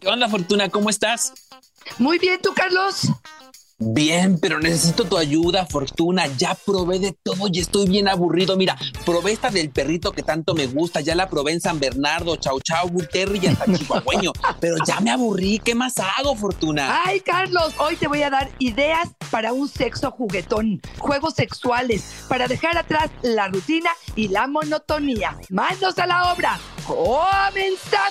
¿Qué onda, Fortuna? ¿Cómo estás? Muy bien, ¿tú, Carlos? Bien, pero necesito tu ayuda, Fortuna. Ya probé de todo y estoy bien aburrido. Mira, probé esta del perrito que tanto me gusta. Ya la probé en San Bernardo, Chau Chau, Terry y hasta Chihuahueño. pero ya me aburrí. ¿Qué más hago, Fortuna? Ay, Carlos, hoy te voy a dar ideas para un sexo juguetón, juegos sexuales, para dejar atrás la rutina y la monotonía. ¡Manos a la obra! ¡Comenzamos!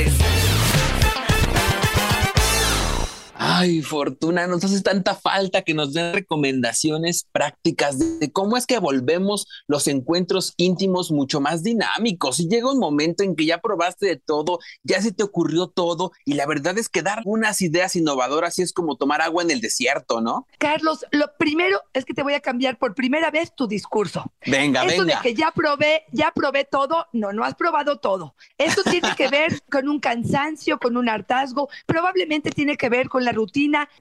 Ay, Fortuna, nos hace tanta falta que nos den recomendaciones prácticas de cómo es que volvemos los encuentros íntimos mucho más dinámicos. Y llega un momento en que ya probaste de todo, ya se te ocurrió todo, y la verdad es que dar unas ideas innovadoras y es como tomar agua en el desierto, ¿no? Carlos, lo primero es que te voy a cambiar por primera vez tu discurso. Venga, Eso venga. de que ya probé, ya probé todo, no, no has probado todo. Esto tiene que ver con un cansancio, con un hartazgo, probablemente tiene que ver con la rutina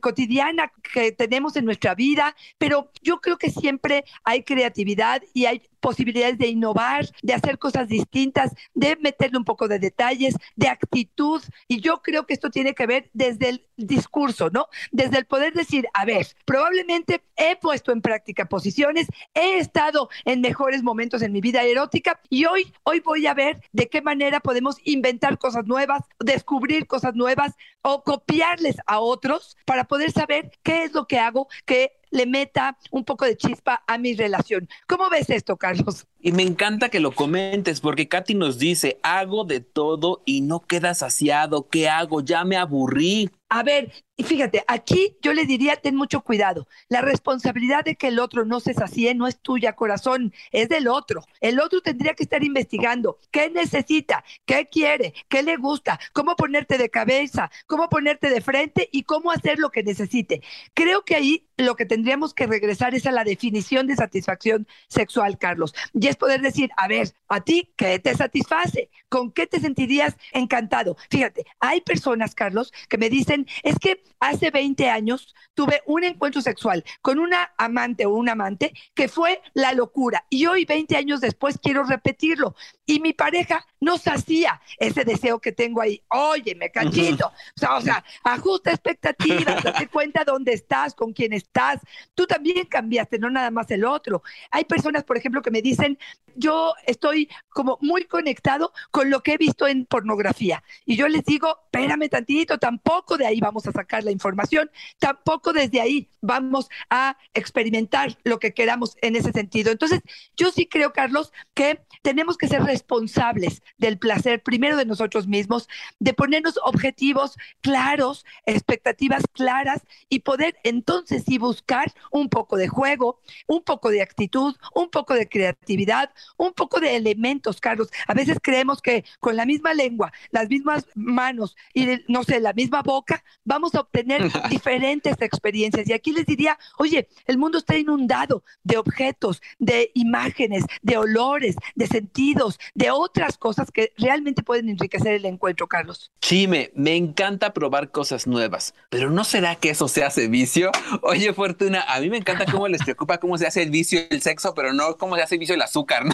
cotidiana que tenemos en nuestra vida, pero yo creo que siempre hay creatividad y hay posibilidades de innovar, de hacer cosas distintas, de meterle un poco de detalles, de actitud. Y yo creo que esto tiene que ver desde el discurso, ¿no? Desde el poder decir, a ver, probablemente he puesto en práctica posiciones, he estado en mejores momentos en mi vida erótica y hoy, hoy voy a ver de qué manera podemos inventar cosas nuevas, descubrir cosas nuevas o copiarles a otros para poder saber qué es lo que hago que le meta un poco de chispa a mi relación. ¿Cómo ves esto, Carlos? Y me encanta que lo comentes porque Katy nos dice, hago de todo y no queda saciado. ¿Qué hago? Ya me aburrí. A ver, fíjate, aquí yo le diría, ten mucho cuidado. La responsabilidad de que el otro no se sacie no es tuya, corazón, es del otro. El otro tendría que estar investigando qué necesita, qué quiere, qué le gusta, cómo ponerte de cabeza, cómo ponerte de frente y cómo hacer lo que necesite. Creo que ahí lo que tendríamos que regresar es a la definición de satisfacción sexual, Carlos. Es poder decir, a ver, a ti, ¿qué te satisface? ¿Con qué te sentirías encantado? Fíjate, hay personas, Carlos, que me dicen, es que hace 20 años tuve un encuentro sexual con una amante o un amante que fue la locura. Y hoy, 20 años después, quiero repetirlo. Y mi pareja no sacía ese deseo que tengo ahí. Oye, me cachito. O sea, o sea, ajusta expectativas, date cuenta dónde estás, con quién estás. Tú también cambiaste, no nada más el otro. Hay personas, por ejemplo, que me dicen, yo estoy como muy conectado con lo que he visto en pornografía. Y yo les digo, espérame tantito, tampoco de ahí vamos a sacar la información, tampoco desde ahí vamos a experimentar lo que queramos en ese sentido. Entonces, yo sí creo, Carlos, que tenemos que ser responsables del placer, primero de nosotros mismos, de ponernos objetivos claros, expectativas claras y poder entonces sí buscar un poco de juego, un poco de actitud, un poco de creatividad, un poco de elementos, Carlos. A veces creemos que con la misma lengua, las mismas manos y, no sé, la misma boca, vamos a obtener diferentes experiencias. Y aquí les diría, oye, el mundo está inundado de objetos, de imágenes, de olores, de sentidos, de otras cosas que realmente pueden enriquecer el encuentro, Carlos. Chime, me encanta probar cosas nuevas, pero ¿no será que eso se hace vicio? Oye, Fortuna, a mí me encanta cómo les preocupa cómo se hace el vicio el sexo, pero no cómo se hace el vicio el azúcar, ¿no?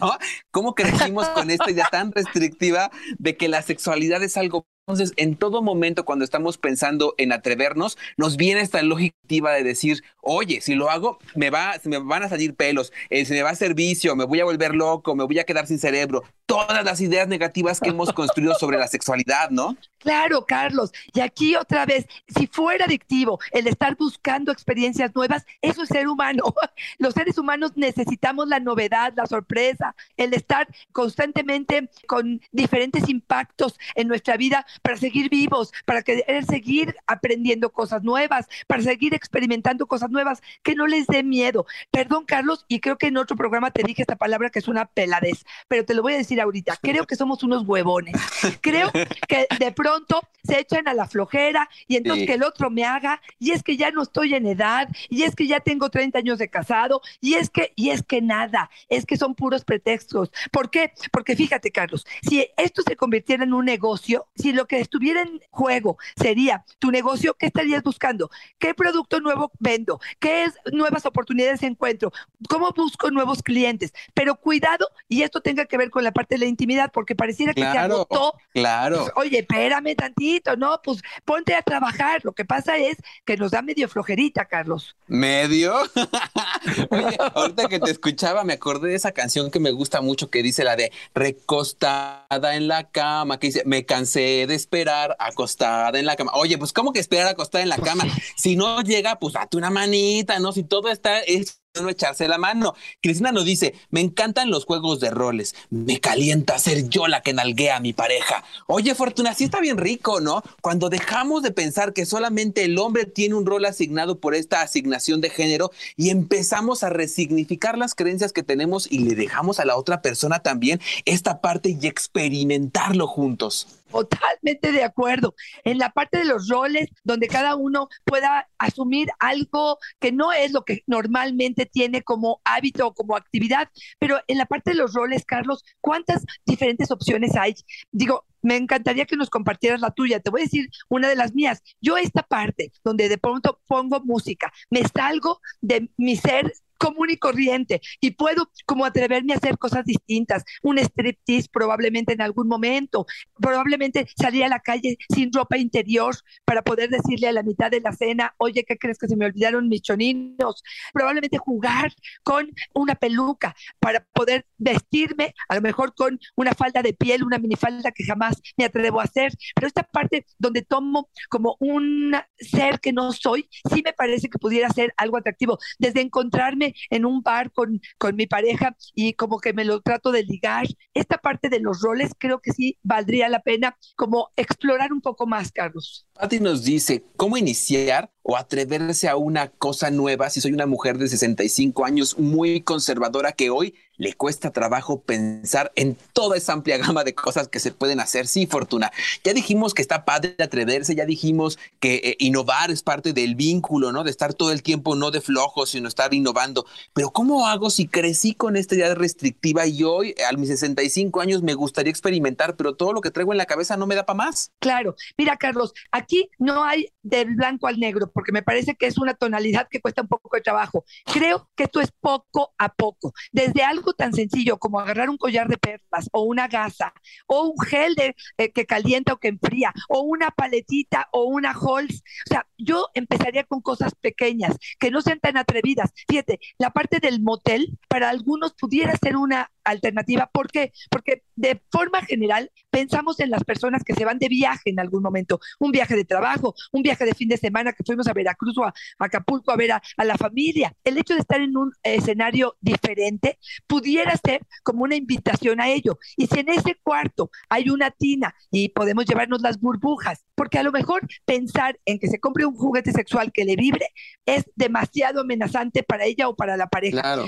¿Cómo crecimos con esta idea tan restrictiva de que la sexualidad es algo entonces, en todo momento, cuando estamos pensando en atrevernos, nos viene esta lógica de decir, oye, si lo hago, me va, se me van a salir pelos, eh, se me va a hacer vicio, me voy a volver loco, me voy a quedar sin cerebro. Todas las ideas negativas que hemos construido sobre la sexualidad, ¿no? Claro, Carlos. Y aquí otra vez, si fuera adictivo el estar buscando experiencias nuevas, eso es ser humano. Los seres humanos necesitamos la novedad, la sorpresa, el estar constantemente con diferentes impactos en nuestra vida para seguir vivos, para querer seguir aprendiendo cosas nuevas, para seguir experimentando cosas nuevas, que no les dé miedo. Perdón, Carlos, y creo que en otro programa te dije esta palabra que es una peladez, pero te lo voy a decir ahorita. Creo que somos unos huevones. Creo que de pronto se echan a la flojera y entonces Sí. que el otro me haga, y es que ya no estoy en edad, y es que ya tengo 30 años de casado, y es que, y es que nada, es que son puros pretextos. ¿Por qué? Porque fíjate, Carlos, si esto se convirtiera en un negocio, si lo que estuviera en juego sería tu negocio, ¿qué estarías buscando? ¿Qué producto nuevo vendo? ¿Qué es nuevas oportunidades de encuentro? ¿Cómo busco nuevos clientes? Pero cuidado, y esto tenga que ver con la parte de la intimidad, porque pareciera que se agotó. Claro. Pues, Oye, espérame tantito, ¿no? Pues ponte a trabajar. Lo que pasa es que nos da medio flojerita, Carlos. ¿Medio? Oye, ahorita que te escuchaba, me acordé de esa canción que me gusta mucho que dice la de recostada en la cama, que dice, me cansé de esperar acostada en la cama. Oye, pues ¿cómo que esperar acostada en la cama? Si no llega, pues date una manita, ¿no? Si todo está, es no echarse la mano. Cristina nos dice, me encantan los juegos de roles, me calienta ser yo la que nalguea a mi pareja. Oye, Fortuna, sí está bien rico, ¿no? Cuando dejamos de pensar que solamente el hombre tiene un rol asignado por esta asignación de género y empezamos a resignificar las creencias que tenemos y le dejamos a la otra persona también esta parte y experimentarlo juntos. Totalmente de acuerdo. En la parte de los roles, donde cada uno pueda asumir algo que no es lo que normalmente tiene como hábito o como actividad, pero en la parte de los roles, Carlos, ¿cuántas diferentes opciones hay? Digo, me encantaría que nos compartieras la tuya. Te voy a decir una de las mías. Yo esta parte donde de pronto pongo música, me salgo de mi ser común y corriente y puedo como atreverme a hacer cosas distintas, un striptease probablemente en algún momento, probablemente salir a la calle sin ropa interior para poder decirle a la mitad de la cena, oye, ¿qué crees que se me olvidaron mis choninos? Probablemente jugar con una peluca para poder vestirme, a lo mejor con una falda de piel, una minifalda que jamás me atrevo a hacer, pero esta parte donde tomo como un ser que no soy, sí me parece que pudiera ser algo atractivo, desde encontrarme en un bar con, con mi pareja y como que me lo trato de ligar. Esta parte de los roles creo que sí valdría la pena como explorar un poco más, Carlos. Pati nos dice, ¿cómo iniciar o atreverse a una cosa nueva si soy una mujer de 65 años muy conservadora que hoy le cuesta trabajo pensar en toda esa amplia gama de cosas que se pueden hacer. Sí, Fortuna. Ya dijimos que está padre atreverse, ya dijimos que eh, innovar es parte del vínculo, ¿no? De estar todo el tiempo no de flojo, sino estar innovando. Pero ¿cómo hago si crecí con esta idea restrictiva y hoy, a mis 65 años, me gustaría experimentar, pero todo lo que traigo en la cabeza no me da para más? Claro. Mira, Carlos, aquí no hay del blanco al negro, porque me parece que es una tonalidad que cuesta un poco de trabajo. Creo que esto es poco a poco. Desde algo tan sencillo como agarrar un collar de perlas o una gasa o un gel de, eh, que calienta o que enfría o una paletita o una Halls. O sea, yo empezaría con cosas pequeñas que no sean tan atrevidas. Fíjate, la parte del motel para algunos pudiera ser una alternativa. ¿Por qué? Porque de forma general pensamos en las personas que se van de viaje en algún momento, un viaje de trabajo, un viaje de fin de semana que fuimos a Veracruz o a Acapulco a ver a, la familia. El hecho de estar en un escenario diferente pudiera ser como una invitación a ello. Y si en ese cuarto hay una tina y podemos llevarnos las burbujas, porque a lo mejor pensar en que se compre un juguete sexual que le vibre es demasiado amenazante para ella o para la pareja. Claro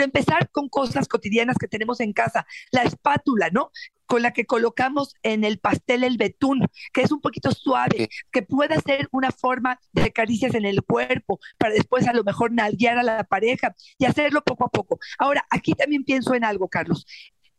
pero empezar con cosas cotidianas que tenemos en casa, la espátula, ¿no? Con la que colocamos en el pastel el betún, que es un poquito suave, que pueda ser una forma de caricias en el cuerpo, para después a lo mejor nalguear a la pareja y hacerlo poco a poco. Ahora, aquí también pienso en algo, Carlos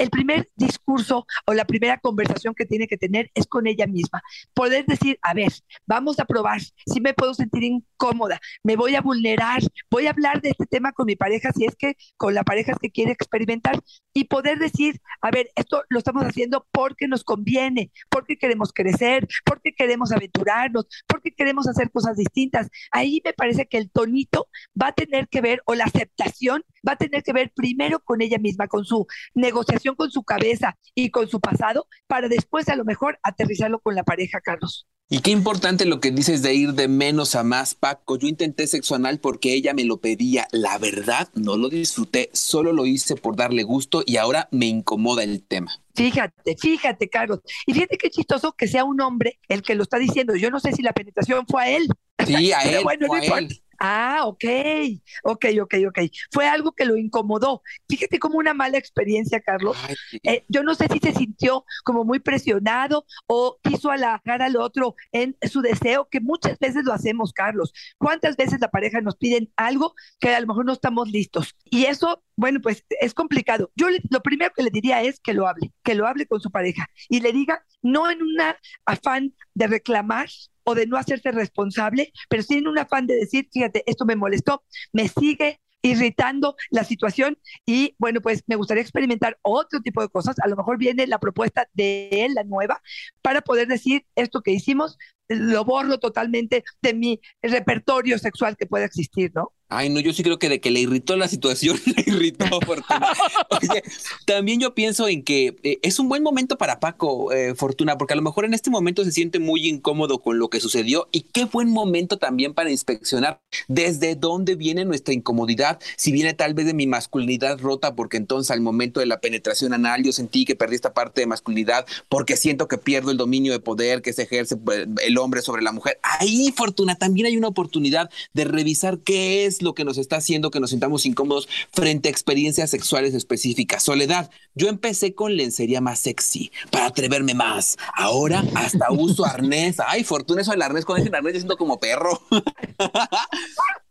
el primer discurso o la primera conversación que tiene que tener es con ella misma. Poder decir, a ver, vamos a probar, si me puedo sentir incómoda, me voy a vulnerar, voy a hablar de este tema con mi pareja, si es que con la pareja que quiere experimentar, y poder decir, a ver, esto lo estamos haciendo porque nos conviene, porque queremos crecer, porque queremos aventurarnos, porque queremos hacer cosas distintas. Ahí me parece que el tonito va a tener que ver, o la aceptación va a tener que ver primero con ella misma, con su negociación con su cabeza y con su pasado para después a lo mejor aterrizarlo con la pareja, Carlos. Y qué importante lo que dices de ir de menos a más, Paco. Yo intenté sexo anal porque ella me lo pedía. La verdad, no lo disfruté, solo lo hice por darle gusto y ahora me incomoda el tema. Fíjate, fíjate, Carlos. Y fíjate qué chistoso que sea un hombre el que lo está diciendo. Yo no sé si la penetración fue a él. Sí, a él. bueno, fue a él. Ah, ok, ok, ok, ok. Fue algo que lo incomodó. Fíjate como una mala experiencia, Carlos. Eh, yo no sé si se sintió como muy presionado o quiso halagar al otro en su deseo, que muchas veces lo hacemos, Carlos. ¿Cuántas veces la pareja nos piden algo que a lo mejor no estamos listos? Y eso, bueno, pues es complicado. Yo lo primero que le diría es que lo hable, que lo hable con su pareja y le diga, no en un afán de reclamar, o de no hacerse responsable, pero tienen un afán de decir, fíjate, esto me molestó, me sigue irritando la situación y bueno, pues me gustaría experimentar otro tipo de cosas. A lo mejor viene la propuesta de él, la nueva, para poder decir esto que hicimos, lo borro totalmente de mi repertorio sexual que pueda existir, ¿no? Ay, no, yo sí creo que de que le irritó la situación, le irritó Fortuna. Oye, también yo pienso en que eh, es un buen momento para Paco, eh, Fortuna, porque a lo mejor en este momento se siente muy incómodo con lo que sucedió y qué buen momento también para inspeccionar desde dónde viene nuestra incomodidad, si viene tal vez de mi masculinidad rota, porque entonces al momento de la penetración anal yo sentí que perdí esta parte de masculinidad, porque siento que pierdo el dominio de poder que se ejerce pues, el hombre sobre la mujer. Ahí, Fortuna, también hay una oportunidad de revisar qué lo que nos está haciendo que nos sintamos incómodos frente a experiencias sexuales específicas. Soledad, yo empecé con lencería más sexy para atreverme más. Ahora hasta uso arnés. Ay, fortuna eso del arnés. Con ese arnés yo siento como perro.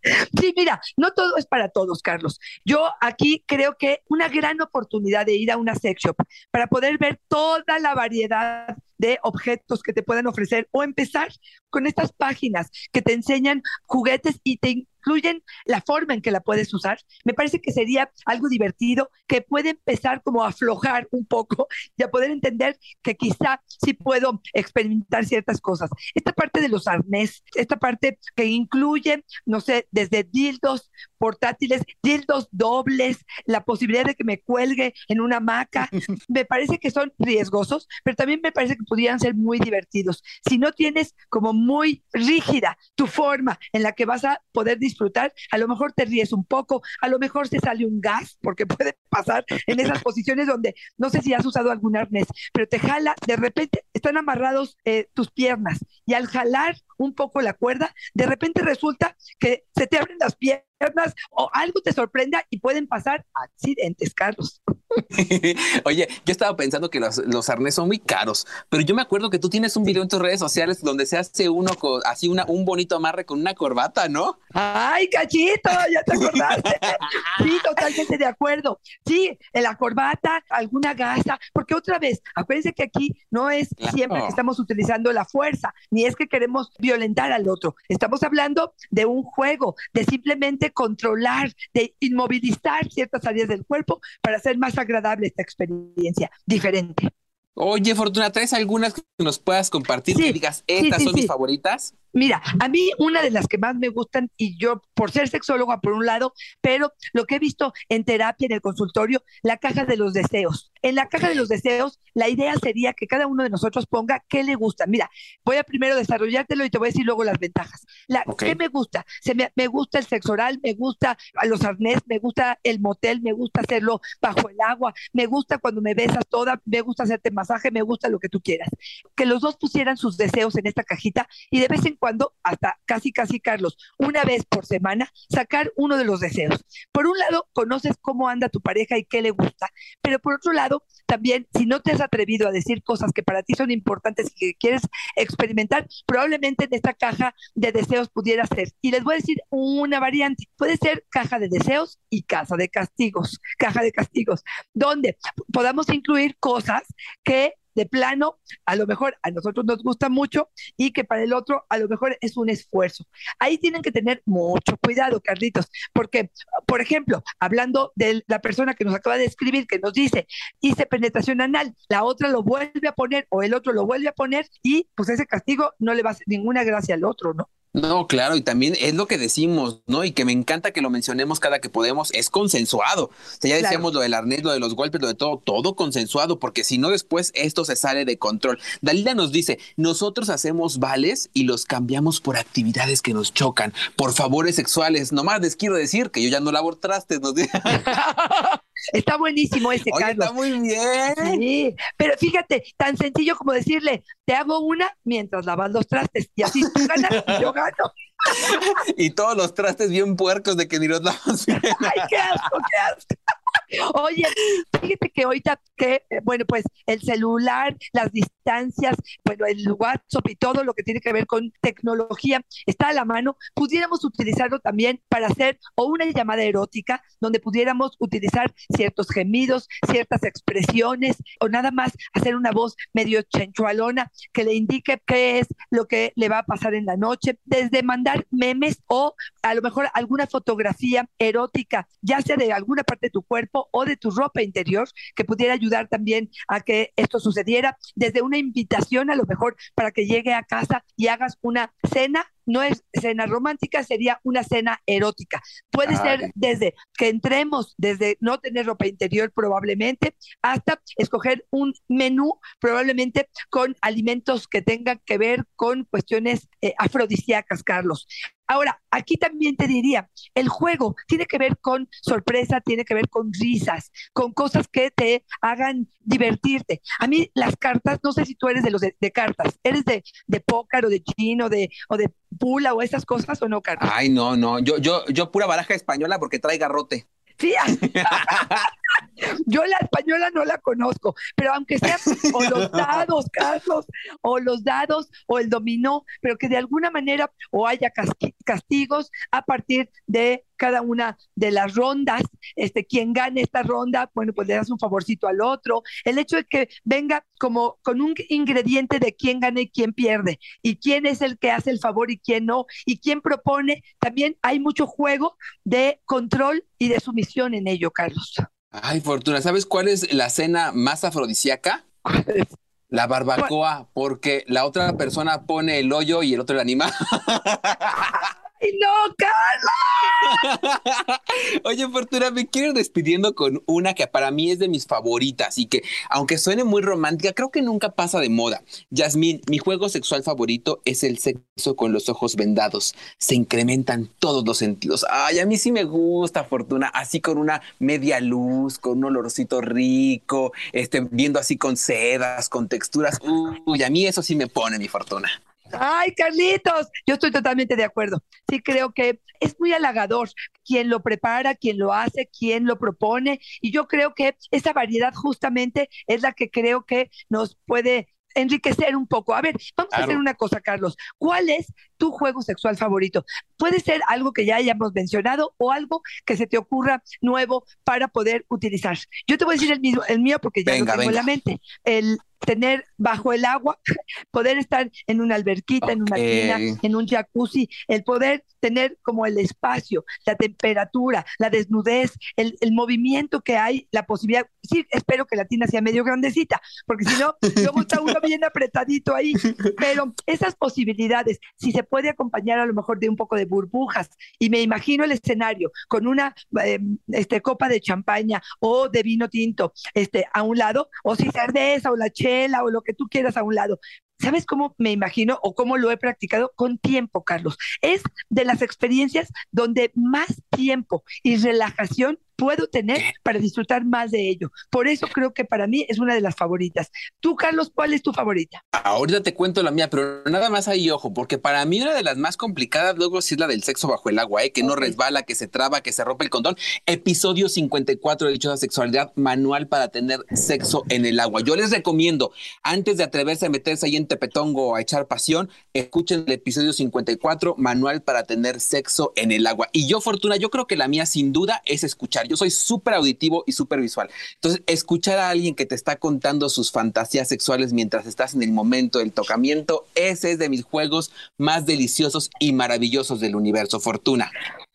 Sí, mira, no todo es para todos, Carlos. Yo aquí creo que una gran oportunidad de ir a una sex shop para poder ver toda la variedad de objetos que te pueden ofrecer o empezar con estas páginas que te enseñan juguetes y te incluyen la forma en que la puedes usar, me parece que sería algo divertido que puede empezar como a aflojar un poco y a poder entender que quizá sí puedo experimentar ciertas cosas. Esta parte de los arnés, esta parte que incluye, no sé, desde dildos portátiles, dildos dobles, la posibilidad de que me cuelgue en una hamaca, me parece que son riesgosos, pero también me parece que pudieran ser muy divertidos. Si no tienes como muy rígida tu forma en la que vas a poder disfrutar, a lo mejor te ríes un poco, a lo mejor se sale un gas, porque puede pasar en esas posiciones donde no sé si has usado algún arnés, pero te jala, de repente están amarrados eh, tus piernas y al jalar un poco la cuerda, de repente resulta que se te abren las piernas o algo te sorprenda y pueden pasar accidentes, Carlos. Oye, yo estaba pensando que los, los arnés son muy caros, pero yo me acuerdo que tú tienes un video en tus redes sociales donde se hace uno con así una, un bonito amarre con una corbata, ¿no? Ay, cachito, ya te acordaste. sí, totalmente de acuerdo. Sí, en la corbata, alguna gasa, porque otra vez, acuérdense que aquí no es siempre que estamos utilizando la fuerza, ni es que queremos violentar al otro. Estamos hablando de un juego, de simplemente controlar, de inmovilizar ciertas áreas del cuerpo para hacer más agradable esta experiencia, diferente. Oye, Fortuna, ¿traes algunas que nos puedas compartir que digas, estas son mis favoritas? Mira, a mí una de las que más me gustan, y yo por ser sexóloga por un lado, pero lo que he visto en terapia, en el consultorio, la caja de los deseos. En la caja de los deseos, la idea sería que cada uno de nosotros ponga qué le gusta. Mira, voy a primero desarrollártelo y te voy a decir luego las ventajas. La, ¿Qué me gusta? Se me, me, gusta el sexo oral, me gusta a los arnés, me gusta el motel, me gusta hacerlo bajo el agua, me gusta cuando me besas toda, me gusta hacerte masaje, me gusta lo que tú quieras. Que los dos pusieran sus deseos en esta cajita y de vez en cuando, hasta casi, casi, Carlos, una vez por semana, sacar uno de los deseos. Por un lado, conoces cómo anda tu pareja y qué le gusta, pero por otro lado, también, si no te has atrevido a decir cosas que para ti son importantes y que quieres experimentar, probablemente en esta caja de deseos pudiera ser. Y les voy a decir una variante. Puede ser caja de deseos y casa de castigos, caja de castigos, donde podamos incluir cosas que de plano, a lo mejor a nosotros nos gusta mucho y que para el otro a lo mejor es un esfuerzo. Ahí tienen que tener mucho cuidado, Carlitos, porque, por ejemplo, hablando de la persona que nos acaba de escribir, que nos dice, hice penetración anal, la otra lo vuelve a poner o el otro lo vuelve a poner y pues ese castigo no le va a hacer ninguna gracia al otro, ¿no? No, claro, y también es lo que decimos, ¿no? Y que me encanta que lo mencionemos cada que podemos, es consensuado. O sea, ya decíamos lo del arnés, lo de los golpes, lo de todo, todo consensuado, porque si no después esto se sale de control. Dalila nos dice, nosotros hacemos vales y los cambiamos por actividades que nos chocan, por favores sexuales. Nomás les quiero decir que yo ya no lavo trastes, nos dice. Está buenísimo ese, Oye, Está muy bien. Sí, pero fíjate, tan sencillo como decirle, te hago una mientras lavas los trastes y así tú ganas y yo gano. y todos los trastes bien puercos de que ni los lavas Ay, qué asco, qué asco. Oye, fíjate que ahorita que, eh, bueno, pues el celular, las distancias, bueno, el WhatsApp y todo lo que tiene que ver con tecnología está a la mano, pudiéramos utilizarlo también para hacer o una llamada erótica donde pudiéramos utilizar ciertos gemidos, ciertas expresiones o nada más hacer una voz medio chenchualona que le indique qué es lo que le va a pasar en la noche, desde mandar memes o a lo mejor alguna fotografía erótica, ya sea de alguna parte de tu cuerpo o de tu ropa interior, que pudiera ayudar también a que esto sucediera, desde una invitación a lo mejor para que llegue a casa y hagas una cena no es cena romántica, sería una cena erótica. Puede ser desde que entremos, desde no tener ropa interior probablemente, hasta escoger un menú probablemente con alimentos que tengan que ver con cuestiones eh, afrodisíacas, Carlos. Ahora, aquí también te diría, el juego tiene que ver con sorpresa, tiene que ver con risas, con cosas que te hagan divertirte. A mí las cartas, no sé si tú eres de los de, cartas, eres de, de póker o de chino de, o de pula o esas cosas o no, Carlos. Ay, no, no, yo, yo, yo pura baraja española porque trae garrote. Sí, yo la española no la conozco, pero aunque sean o los dados, Carlos, o los dados, o el dominó, pero que de alguna manera o haya castigos a partir de cada una de las rondas, este, quien gane esta ronda, bueno, pues le das un favorcito al otro. El hecho de que venga como con un ingrediente de quién gana y quién pierde, y quién es el que hace el favor y quién no, y quién propone, también hay mucho juego de control y de sumisión en ello, Carlos. Ay, Fortuna, ¿sabes cuál es la cena más afrodisíaca? La barbacoa, porque la otra persona pone el hoyo y el otro el animal. ¡Ay, no, Carlos! Oye, Fortuna, me quiero ir despidiendo con una que para mí es de mis favoritas y que, aunque suene muy romántica, creo que nunca pasa de moda. Yasmín, mi juego sexual favorito es el sexo con los ojos vendados. Se incrementan todos los sentidos. Ay, a mí sí me gusta, Fortuna, así con una media luz, con un olorcito rico, este, viendo así con sedas, con texturas. Uy, a mí eso sí me pone mi Fortuna. Ay, Carlitos, yo estoy totalmente de acuerdo. Sí, creo que es muy halagador quien lo prepara, quien lo hace, quien lo propone. Y yo creo que esa variedad justamente es la que creo que nos puede enriquecer un poco. A ver, vamos a hacer una cosa, Carlos. ¿Cuál es tu juego sexual favorito? Puede ser algo que ya hayamos mencionado o algo que se te ocurra nuevo para poder utilizar. Yo te voy a decir el, mismo, el mío porque ya lo tengo en la mente. El tener bajo el agua, poder estar en una alberquita, en una tina, en un jacuzzi, el poder tener como el espacio, la temperatura, la desnudez, el, el, movimiento que hay, la posibilidad. Sí, espero que la tina sea medio grandecita, porque si no, luego está uno bien apretadito ahí. Pero esas posibilidades, si se puede acompañar a lo mejor de un poco de burbujas, y me imagino el escenario con una em, este, copa de champaña o de vino tinto este, a un lado, o si cerveza o la o lo que tú quieras a un lado, ¿Sabes cómo me imagino o cómo lo he practicado? Con tiempo, Carlos. Es de las experiencias donde más tiempo y relajación puedo tener para disfrutar más de ello. Por eso creo que para mí es una de las favoritas. Tú, Carlos, ¿cuál es tu favorita? Ahorita te cuento la mía, pero nada más ahí, ojo, porque para mí una de las más complicadas luego sí es la del sexo bajo el agua, ¿eh? que no resbala, que se traba, que se rompe el condón. Episodio 54 de Dichosa Sexualidad, manual para tener sexo en el agua. Yo les recomiendo, antes de atreverse a meterse ahí en tepetongo o a echar pasión, escuchen el episodio 54, manual para tener sexo en el agua. Y yo, Fortuna, yo creo que la mía sin duda es escuchar yo soy súper auditivo y súper visual. Entonces, escuchar a alguien que te está contando sus fantasías sexuales mientras estás en el momento del tocamiento, ese es de mis juegos más deliciosos y maravillosos del universo. Fortuna.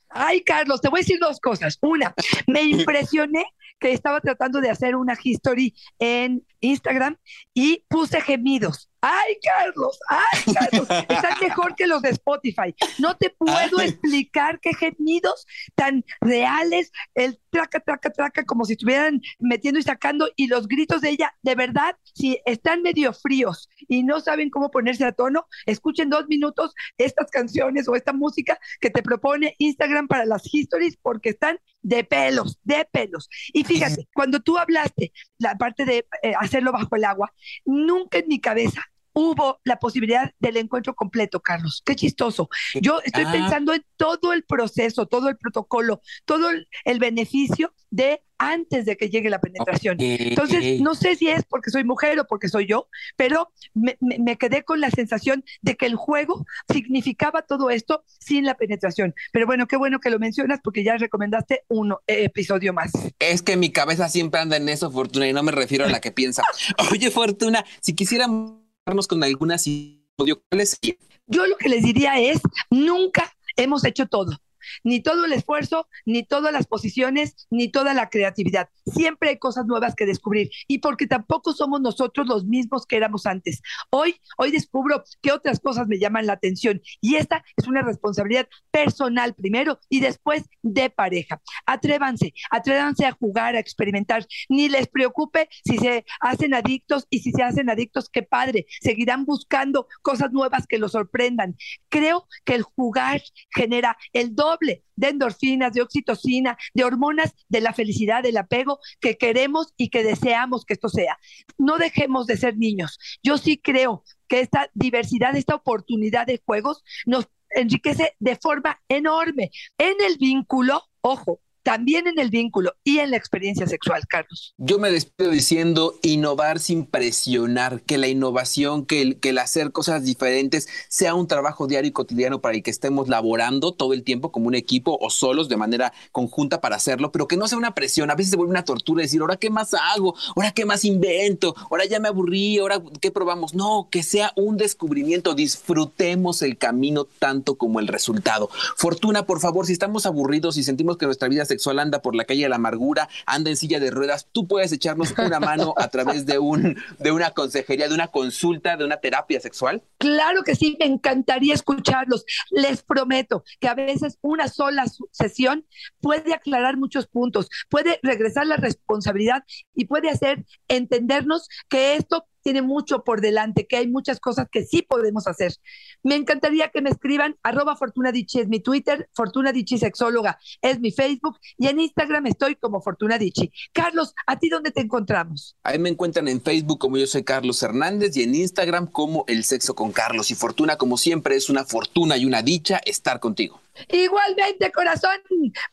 Ay, Carlos, te voy a decir dos cosas. Una, me impresioné que estaba tratando de hacer una history en Instagram y puse gemidos. Ay, Carlos, ay, Carlos, están mejor que los de Spotify. No te puedo explicar qué gemidos tan reales, el traca, traca, traca, como si estuvieran metiendo y sacando, y los gritos de ella, de verdad, si están medio fríos y no saben cómo ponerse a tono, escuchen dos minutos estas canciones o esta música que te propone Instagram para las histories, porque están de pelos, de pelos. Y fíjate, cuando tú hablaste la parte de eh, hacerlo bajo el agua, nunca en mi cabeza hubo la posibilidad del encuentro completo, Carlos. Qué chistoso. Yo estoy Ah. pensando en todo el proceso, todo el protocolo, todo el, el beneficio de antes de que llegue la penetración. Entonces, no sé si es porque soy mujer o porque soy yo, pero me, me- me quedé con la sensación de que el juego significaba todo esto sin la penetración. Pero bueno, qué bueno que lo mencionas porque ya recomendaste un eh, episodio más. Es que mi cabeza siempre anda en eso, Fortuna, y no me refiero a la que piensa. Oye, Fortuna, si quisiéramos con alguna episodio, ¿cuál sería? Yo lo que les diría es, nunca hemos hecho todo. Ni todo el esfuerzo, ni todas las posiciones, ni toda la creatividad. Siempre hay cosas nuevas que descubrir. Y porque tampoco somos nosotros los mismos que éramos antes. Hoy, hoy descubro que otras cosas me llaman la atención. Y esta es una responsabilidad personal primero y después de pareja. Atrévanse, atrévanse a jugar, a experimentar. Ni les preocupe si se hacen adictos y si se hacen adictos, qué padre. Seguirán buscando cosas nuevas que los sorprendan. Creo que el jugar genera el doble de endorfinas, de oxitocina, de hormonas de la felicidad, del apego que queremos y que deseamos que esto sea. No dejemos de ser niños. Yo sí creo que esta diversidad, esta oportunidad de juegos nos enriquece de forma enorme en el vínculo, ojo, también en el vínculo y en la experiencia sexual, Carlos. Yo me despido diciendo innovar sin presionar, que la innovación, que el, que hacer cosas diferentes sea un trabajo diario y cotidiano para el que estemos laborando todo el tiempo como un equipo o solos de manera conjunta para hacerlo, pero que no sea una presión. A veces se vuelve una tortura decir, ahora qué más hago, ahora qué más invento, ahora ya me aburrí, ahora qué probamos. No, que sea un descubrimiento, disfrutemos el camino tanto como el resultado. Fortuna, por favor, si estamos aburridos y sentimos que nuestra vida sexual anda por la calle de la amargura, anda en silla de ruedas, tú puedes echarnos una mano a través de un de una consejería, de una consulta, de una terapia sexual. Claro que sí, me encantaría escucharlos. Les prometo que a veces una sola sesión puede aclarar muchos puntos, puede regresar la responsabilidad y puede hacer entendernos que esto tiene mucho por delante, que hay muchas cosas que sí podemos hacer. Me encantaría que me escriban, arroba Fortuna es mi Twitter, Fortuna Dichi Sexóloga es mi Facebook y en Instagram estoy como Fortuna Dichi. Carlos, ¿a ti dónde te encontramos? Ahí me encuentran en Facebook como yo soy Carlos Hernández y en Instagram como El Sexo con Carlos. Y Fortuna, como siempre, es una fortuna y una dicha estar contigo. Igualmente, corazón.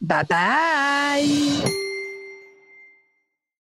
Bye bye.